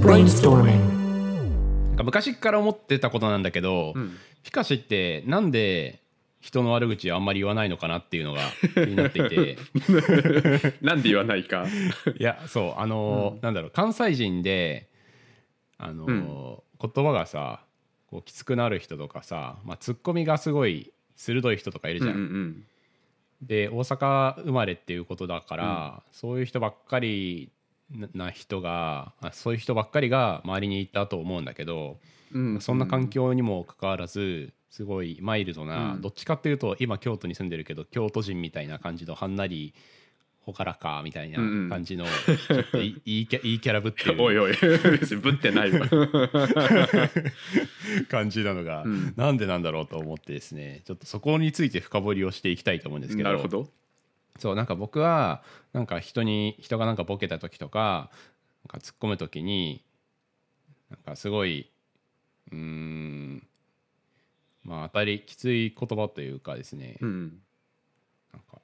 Brainstorming. なんか昔から思ってたことなんだけど、ん。ピカシってなんで人の悪口あんまり言わないのかなっていうのが気になっていて。なんで言わないか。いやそうあのーなんだろう関西人であのー言葉がさこうきつくなる人とかさ、まあ、ツッコミがすごい鋭い人とかいるじゃん。うんうんで大阪生まれっていうことだから、そういう人ばっかりなな人があそういう人ばっかりが周りにいたと思うんだけど、うんうん。そんな環境にもかかわらずすごいマイルドな、うん。どっちかっていうと今京都に住んでるけど京都人みたいな感じのはんなりほからかみたいなうんうん。感じの、ちょっとい いいキャいいキャラぶってるおいおい。別にぶってないわ。感じなのが、うん。なんでなんだろうと思ってですねちょっとそこについて深掘りをしていきたいと思うんですけどなるほどそうなんか僕はなんか人に人がなんかボケた時とかなんか突っ込む時になんかすごいうーんまあ当たりきつい言葉というかですね、うんなんか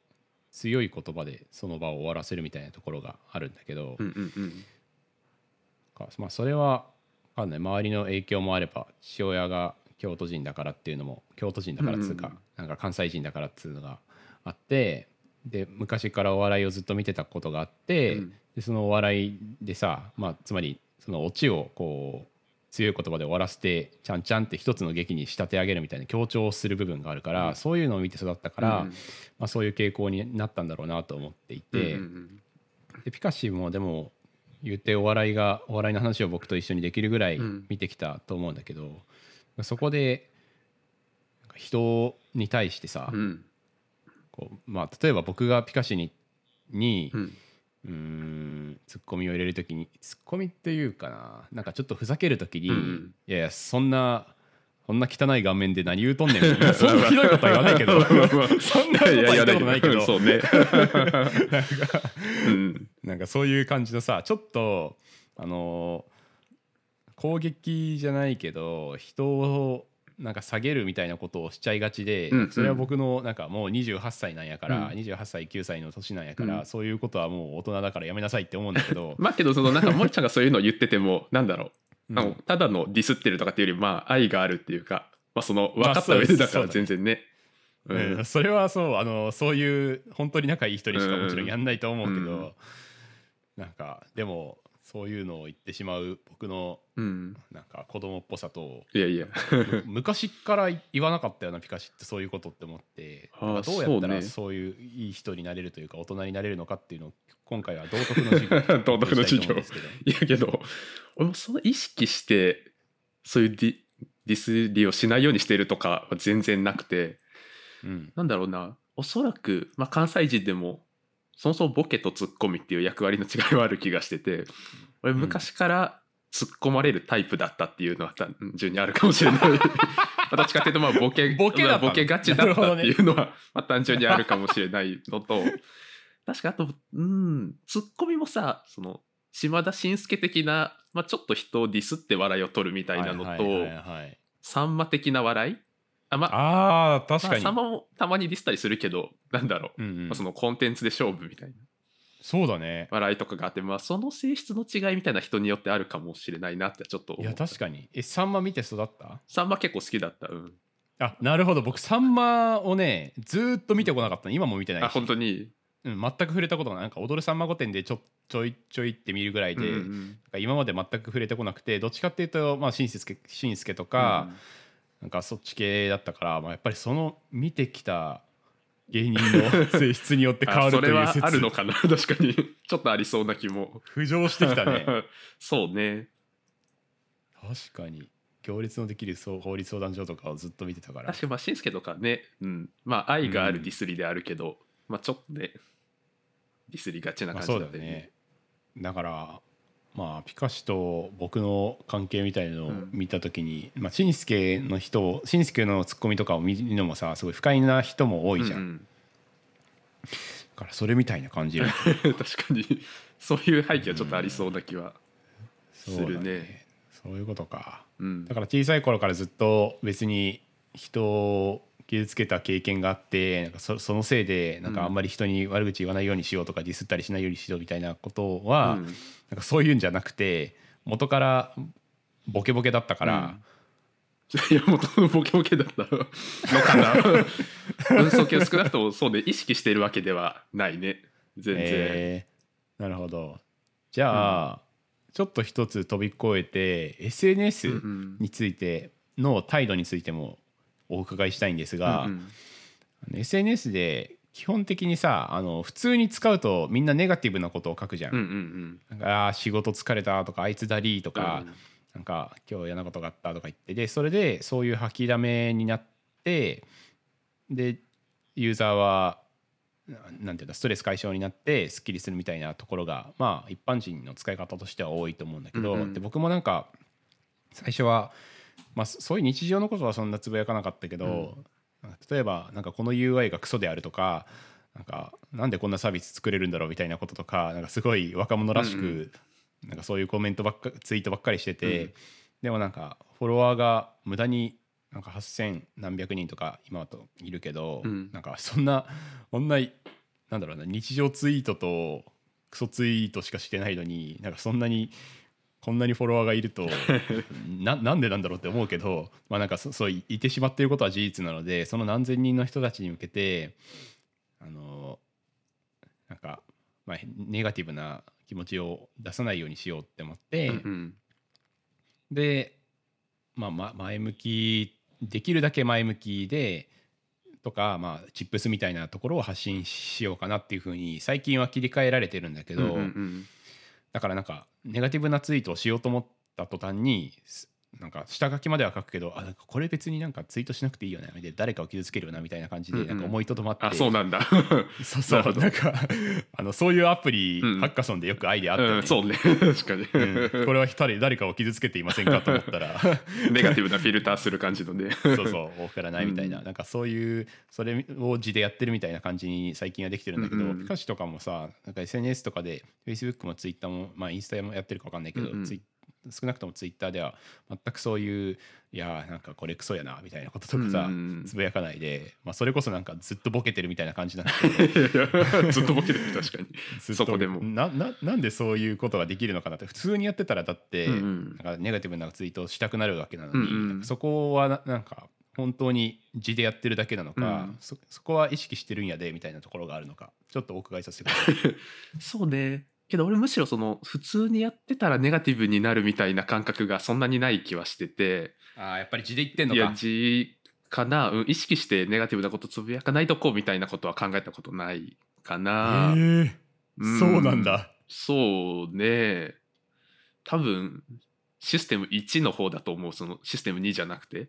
強い言葉でその場を終わらせるみたいなところがあるんだけど、うんうんうん。かまあ、それはわかんない。周りの影響もあれば父親が京都人だからっていうのも京都人だからっつうか、うんうん。なんか関西人だからっつうのがあってで昔からお笑いをずっと見てたことがあって、うん。でそのお笑いでさ、まあ、つまりそのオチをこう強い言葉で終わらせてちゃんちゃんって一つの劇に仕立て上げるみたいな強調する部分があるから、そういうのを見て育ったから、うん。まあ、そういう傾向になったんだろうなと思っていて。うんうんでピカシーもでも言ってお笑いがお笑いの話を僕と一緒にできるぐらいうん。見てきたと思うんだけど、そこで人に対してさ、うんこうまあ、例えば僕がピカシーににうん。うーんツッコミを入れる時にツッコミっていうかななんかちょっとふざける時に、うんうん。いやいやそんなそんな汚い顔面で何言うとんねんみたいな そんなひどいことは言わないけど そんなことは言ったことないけどそうね。うん。なんかそういう感じのさちょっとあのー攻撃じゃないけど人をなんか下げるみたいなことをしちゃいがちで、うんそれは僕のなんかもう28歳なんやから、うん。28歳9歳の年なんやから、うんそういうことはもう大人だからやめなさいって思うんだけど、まあけどそのなんか森ちゃんがそういうのを言っててもなんだろううん。ただのディスってるとかっていうよりまあ愛があるっていうかまあその分かった上でだから全然ね。ううんん。それはそうあのそういう本当に仲いい人にしかもちろんやんないと思うけど、うん。なんかでもそういうのを言ってしまう僕のうん。なんか子供っぽさといやいや。昔から言わなかったよなピカシってそういうことって思ってあーなんかどうやったらそうね。そういういい人になれるというか大人になれるのかっていうのを今回は道徳の授業 道徳の授業。をしたいと思うんですいやけど俺もその意識してそういうディディスりをしないようにしてるとかは全然なくてけど、うん。なんだろうな。おそらく、まあ、関西人でもそもそもボケとツッコミっていう役割の違いはある気がしてて俺うん。昔から突っ込まれるタイプだったっていうのは単純にあるかもしれない。まあどっちかっていうとまあボケボケボケがちだったっていうのは、まあ単純にあるかもしれないのと。確かあとうん。ツッコミもさその島田紳介的な、まあ、ちょっと人をディスって笑いを取るみたいなのと、さんま的な笑いあまあ確かに、まあ、さんまもたまにディスったりするけどなんだろう、うんうん。まあ、そのコンテンツで勝負みたいな。そうだね。笑いとかがあって、まあ、その性質の違いみたいな人によってあるかもしれないなってちょっといや確かに。えさんま見て育った？さんま結構好きだった。うん。あなるほど。僕さんまをねずーっと見てこなかったの。今も見てないし。あ本当に？うん、全く触れたことがないなんか踊るさんま御殿でちょちょいちょいって見るぐらいで、うんうん今まで全く触れてこなくてどっちかっていうとまあしんすけしんすけとか、なんかそっち系だったから、まあ、やっぱりその見てきた芸人の性質によって変わるという説。あるのかな？確かに。ちょっとありそうな気も。浮上してきたね。そうね。確かに。行列のできるそう法律相談所とかをずっと見てたから。確かにまあしんすけとかね、うん、まあ愛があるディスりであるけど、まあちょっとねディスりがちなまあ、感じそうだよね。だからまあピカシと僕の関係みたいなのを見た時に、まあしんすけの人をしんすけのツッコミとかを見るのもさすごい不快な人も多いじゃん、うんだからそれみたいな感じるうん確かに。そういう背景はちょっとありそうな気はすそうだるね。そういうことか。うん。だから小さい頃からずっと別に人を傷つけた経験があってなんかそそのせいでなんかあんまり人に悪口言わないようにしようとかディスったりしないようにしようみたいなことは、うん。なんかそういうんじゃなくて元からボケボケだったから、うんいやもともとボケボケだったの。かなうんそうけど少なくともそうで意識しているわけではないね。全然、えーなるほど。じゃあ、ちょっと一つ飛び越えて SNS うんうん。についての態度についてもお伺いしたいんですが、うんうん。SNS で基本的にさあの普通に使うとみんなネガティブなことを書くじゃん。うんうんなんかあー仕事疲れたとかあいつだりとうんか、なんか今日嫌なことがあったとか言ってでそれでそういう吐きだめになってでユーザーはななんていうんだストレス解消になってすっきりするみたいなところがまあ一般人の使い方としては多いと思うんだけど、うんうん。で僕もなんか最初は、まあ、そそういう日常のことはそんなつぶやかなかったけど、例えばなんかこの UI がクソであるとかなんかなんでこんなサービス作れるんだろうみたいなこととかなんかすごい若者らしく、うん。うんなんかそういうコメントばっかツイートばっかりしてて、うん。でもなんかフォロワーが無駄になんか8,000何百人とか今だといるけど、うん。なんかそんなこんななんだろうな日常ツイートとクソツイートしかしてないのになんかそんなにこんなにフォロワーがいると ななんでなんだろうって思うけど、まあ、なんかそそういてしまっていることは事実なのでその何千人の人たちに向けてあのなんか、まあ、ネガティブな気持ちを出さないようにしようって思って、うんうん。で、まあ、ま前向きできるだけ前向きでとか、まあ、チップスみたいなところを発信しようかなっていうふうに最近は切り替えられてるんだけど、うんうんうんだからなんかネガティブなツイートをしようと思った途端になんか下書きまでは書くけどあなんかこれ別になんかツイートしなくていいよねで誰かを傷つけるよなみたいな感じうんうん。でなんか思いとどまって、あそうなんだ。そうそう。なんかあのそういうアプリ、うん。ハッカソンでよくアイデアあったよね、うんそうね。確かに、うん。これは誰誰かを傷つけていませんかと思ったら。ネガティブなフィルターする感じのね。そうそう多くからないみたいな、うん。なんかそういうそれを字でやってるみたいな感じに最近はできてるんだけど、うんうん。ピカシとかもさなんか SNS とかで Facebook も Twitter もまあインスタもやってるか分かんないけど、うんうん。ツイ少なくとも Twitter では全くそういういやーなんかこれクソやなみたいなこととかさ、つぶやかないで、まあ、それこそなんかずっとボケてるみたいな感じなんだけど。ずっとボケてる確かに。そこでも。なななんでそういうことができるのかなって。普通にやってたらだって、なんかネガティブなツイートをしたくなるわけなのに、そこはななんか本当に字でやってるだけなのか、うん。そそこは意識してるんやでみたいなところがあるのかちょっとお伺いさせてください。そうねけど俺むしろその普通にやってたらネガティブになるみたいな感覚がそんなにない気はしてて。あーやっぱり字で言ってんのいやか。字かな、うん、意識してネガティブなことつぶやかないとこうみたいなことは考えたことないかな、へー。うん。そうなんだ。そうね。多分システム1の方だと思う。そのシステム2じゃなくて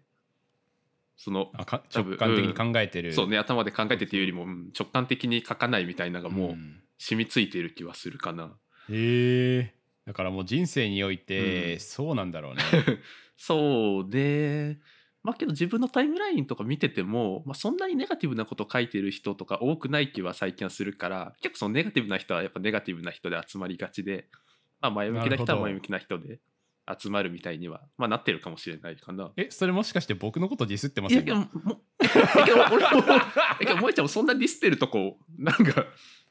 そのあか直感的に考えてる。そうね頭で考えてっていうよりもうん直感的に書かないみたいなのがもううん。染みついてる気はするかな、へえ。だからもう人生において、うん。そうなんだろうね。そうでまあけど自分のタイムラインとか見てても、まあ、そんなにネガティブなこと書いてる人とか多くない気は最近はするから結構そのネガティブな人はやっぱネガティブな人で集まりがちで、まあ、前向きな人は前向きな人で集まるみたいには、まあ、なってるかもしれないかな。えそれもしかして僕のことディスってまいやいやせんかもえけど俺も萌ちゃんもそんなディスってるとこなんか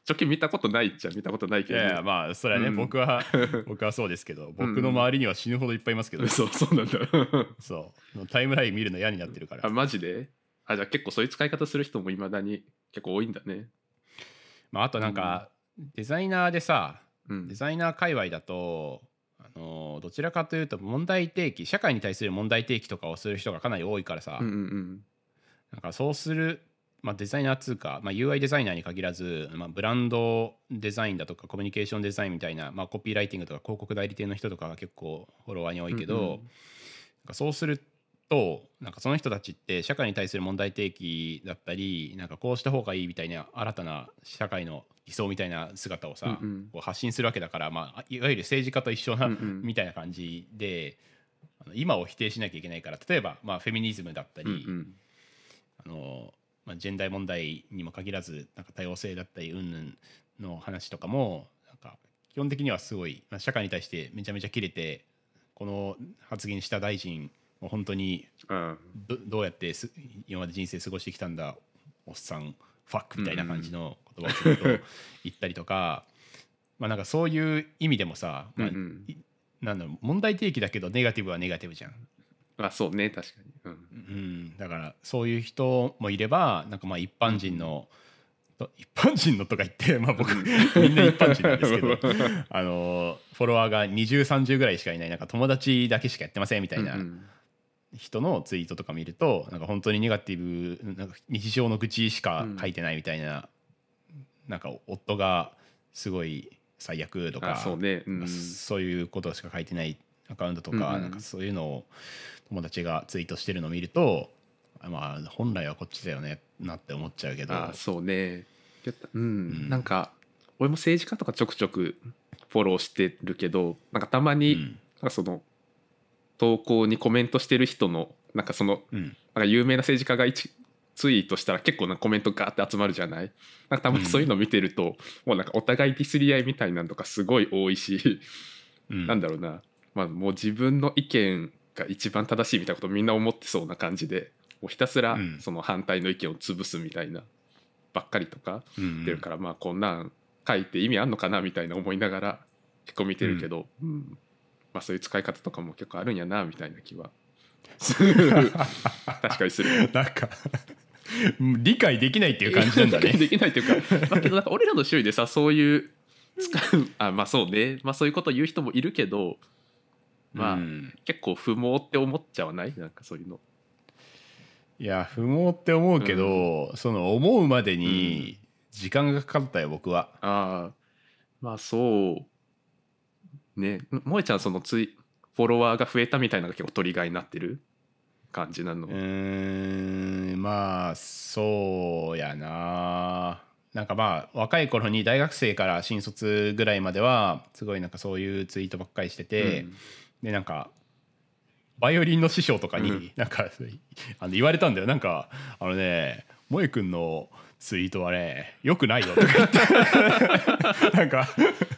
直近見たことないっちゃ見たことないけど、いやいやまあそれはね、うん。僕は僕はそうですけど僕の周りには死ぬほどいっぱいいますけど、そ うそうなんだ。そう。タイムライン見るの嫌になってるから。あマジで？あじゃあ結構そういう使い方する人もいまだに結構多いんだね。まあ、あとなんか、デザイナーでさうん。デザイナー界隈だとあのどちらかというと問題提起社会に対する問題提起とかをする人がかなり多いからさ、うんうんうん。なんかそうする、まあ、デザイナーっつうか、まあ、UI デザイナーに限らず、まあ、ブランドデザインだとかコミュニケーションデザインみたいな、まあ、コピーライティングとか広告代理店の人とかが結構フォロワーに多いけど、うんうん。なんかそうするとなんかその人たちって社会に対する問題提起だったりなんかこうした方がいいみたいな新たな社会の理想みたいな姿をさ、うんうん。こう発信するわけだから、まあ、いわゆる政治家と一緒な、うんうん。みたいな感じで今を否定しなきゃいけないから例えば、まあ、フェミニズムだったり、うんうん。あのまあ、ジェンダー問題にも限らずなんか多様性だったり云々の話とかもなんか基本的にはすごい、まあ、社会に対してめちゃめちゃ切れてこの発言した大臣も本当にうん。どどうやってす今まで人生過ごしてきたんだおっさんファックみたいな感じの言葉をずっと言ったりとか、まあなんかそういう意味でもさ、まあうんうん。いなんだろう問題提起だけどネガティブはネガティブじゃん。あそうね確かに、うん、うん、だからそういう人もいればなんかまあ一般人の、と一般人のとか言って、まあ、僕うんみんな一般人なんですけど あのフォロワーが2030ぐらいしかいないなんか友達だけしかやってませんみたいなうんうん人のツイートとか見るとなんか本当にネガティブなんか日常の愚痴しか書いてないみたいな、なんか夫がすごい最悪とかあそうね、うん。まあそういうことしか書いてないアカウントとか,、うんうん。なんかそういうのを友達がツイートしてるのを見るとまあ本来はこっちだよねなって思っちゃうけど。あそうね。でうん、うん。なんか俺も政治家とかちょくちょくフォローしてるけどなんかたまに、うん。その投稿にコメントしてる人のなんかそのうん。なんか有名な政治家が一ツイートしたら結構なコメントガーって集まるじゃない？なんかたまにそういうの見てると、もうなんかお互いディスり合いみたいなのとかすごい多いし、うん。なんだろうな、まあ、もう自分の意見が一番正しいみたいなことみんな思ってそうな感じでもうひたすらうん。その反対の意見を潰すみたいなばっかりとかうん出るから、まあこんなん書いて意味あんのかなみたいな思いながら結構見てるけど、うんまあ、そういう使い方とかも結構あるんやなみたいな気は確かにする。なんか理解できないっていう感じなんだね。できないというか、まあ、けどなんか俺らの周囲でさそういう使うあまあそうね、まあ、そういうことを言う人もいるけどまあ、うん。結構不毛って思っちゃわない？なんかそういうの。いや不毛って思うけど、その思うまでに時間がかかったよ僕は。ああまあそうね。萌ちゃんそのついフォロワーが増えたみたいなのが結構トリガーになってる？感じなの、うーんまあそうやな。なんかまあ若い頃に大学生から新卒ぐらいまではすごいなんかそういうツイートばっかりしてて、うん。でなんかバイオリンの師匠とかうん。になんか、あの言われたんだよ。なんかあのね萌えくんのツイートはねよくないよとか言って。なんか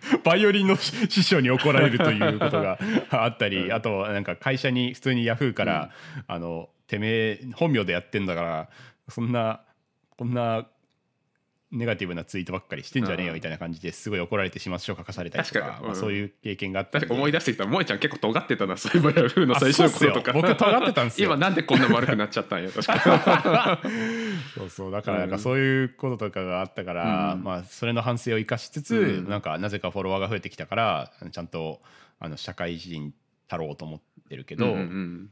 バイオリンの師匠に怒られるということが あったり、うん。あとなんか会社に普通にヤフーから、あのてめえ本名でやってんだからそんなこんなネガティブなツイートばっかりしてんじゃねえよみたいな感じですごい怒られて始末書書かされたりとかまあ、そういう経験があった。思い出してきた萌ちゃん結構尖ってたなそういえばヤフーの最初の頃とか僕尖ってたんすよ。今なんでこんな悪くなっちゃったんや確か そうそう。だからなんかそういうこととかがあったから、うん。まあそれの反省を生かしつつ、うん。なんかなぜかフォロワーが増えてきたからちゃんとあの社会人たろうと思ってるけど、うんうんうん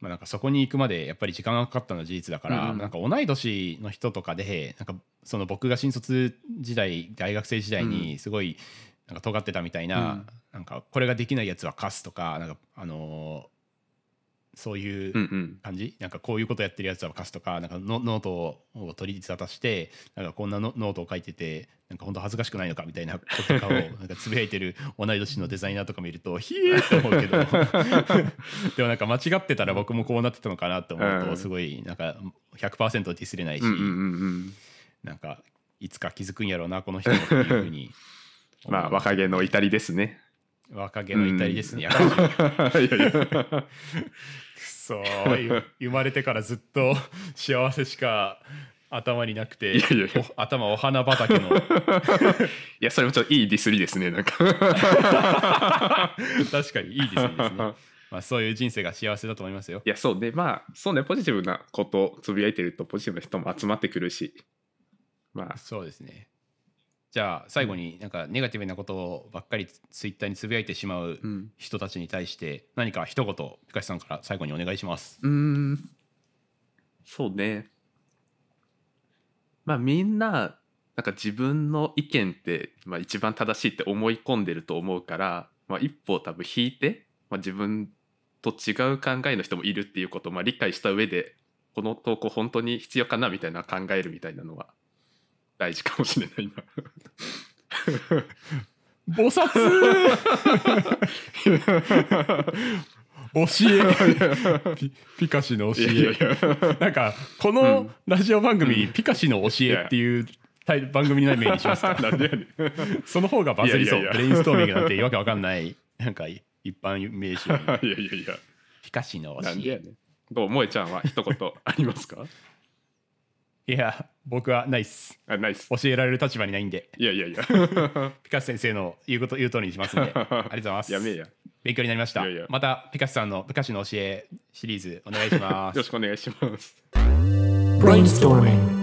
まあ、なんかそこに行くまでやっぱり時間がかかったのは事実だから、うんなんか同い年の人とかでなんかその僕が新卒時代大学生時代にすごいなんか尖ってたみたいな,、うん。なんかこれができないやつは貸すとかなんかあのーそういううんうん。感じ、なんかこういうことやってるやつは貸すとかなんかノノートを取り沙汰してなんかこんなノノートを書いててなんか本当恥ずかしくないのかみたいなこととかを なんかつぶやいてる同い年のデザイナーとか見るとひえーって思うけど。でもなんか間違ってたら僕もこうなってたのかなと思ううん。とすごいなんか100%ディスれないし、うんうんうんうん。なんかいつか気づくんやろうなこの人もっていうふうに まあ若気の至りですね。若気の至りですね、いやはり。やいや。くそー生まれてからずっと幸せしか頭になくて頭お花畑の。いやそれもちょっといいディスりですねなんか。確かにいいですねですね、まあ、そういう人生が幸せだと思いますよ。いやそうねまあそうねポジティブなことをつぶやいてるとポジティブな人も集まってくるし。まあ。そうですねじゃあ最後になんかネガティブなことをばっかりツイッターにつぶやいてしまううん。人たちに対して何か一言ピカシさんから最後にお願いします。うーん。そうね。まあみんななんか自分の意見って、まあ、一番正しいって思い込んでると思うから、まあ、一歩多分引いて、まあ、自分と違う考えの人もいるっていうことをまあ理解した上でこの投稿本当に必要かなみたいな考えるみたいなのは大事かもしれないな。菩薩！教え。ピピカシの教え。やなんかこうのん。ラジオ番組、ピカシの教えっていう番組の名にしますか？なんでやねん。その方がバズりそう。ブレインストーミングなんてわけわかんない。なんか一般名詞 いやいやいや。ピカシの教え。どう？萌ちゃんは一言ありますか？いや僕はないっすあナイス。教えられる立場にないんで。いやいやいや。ピカス先生の言うこと言う通りにしますんで。ありがとうございます。やめえや。よ勉強になりました。いやいや。またピカスさんのピカシの教えシリーズお願いします。ろしくお願いします。Brainstorming.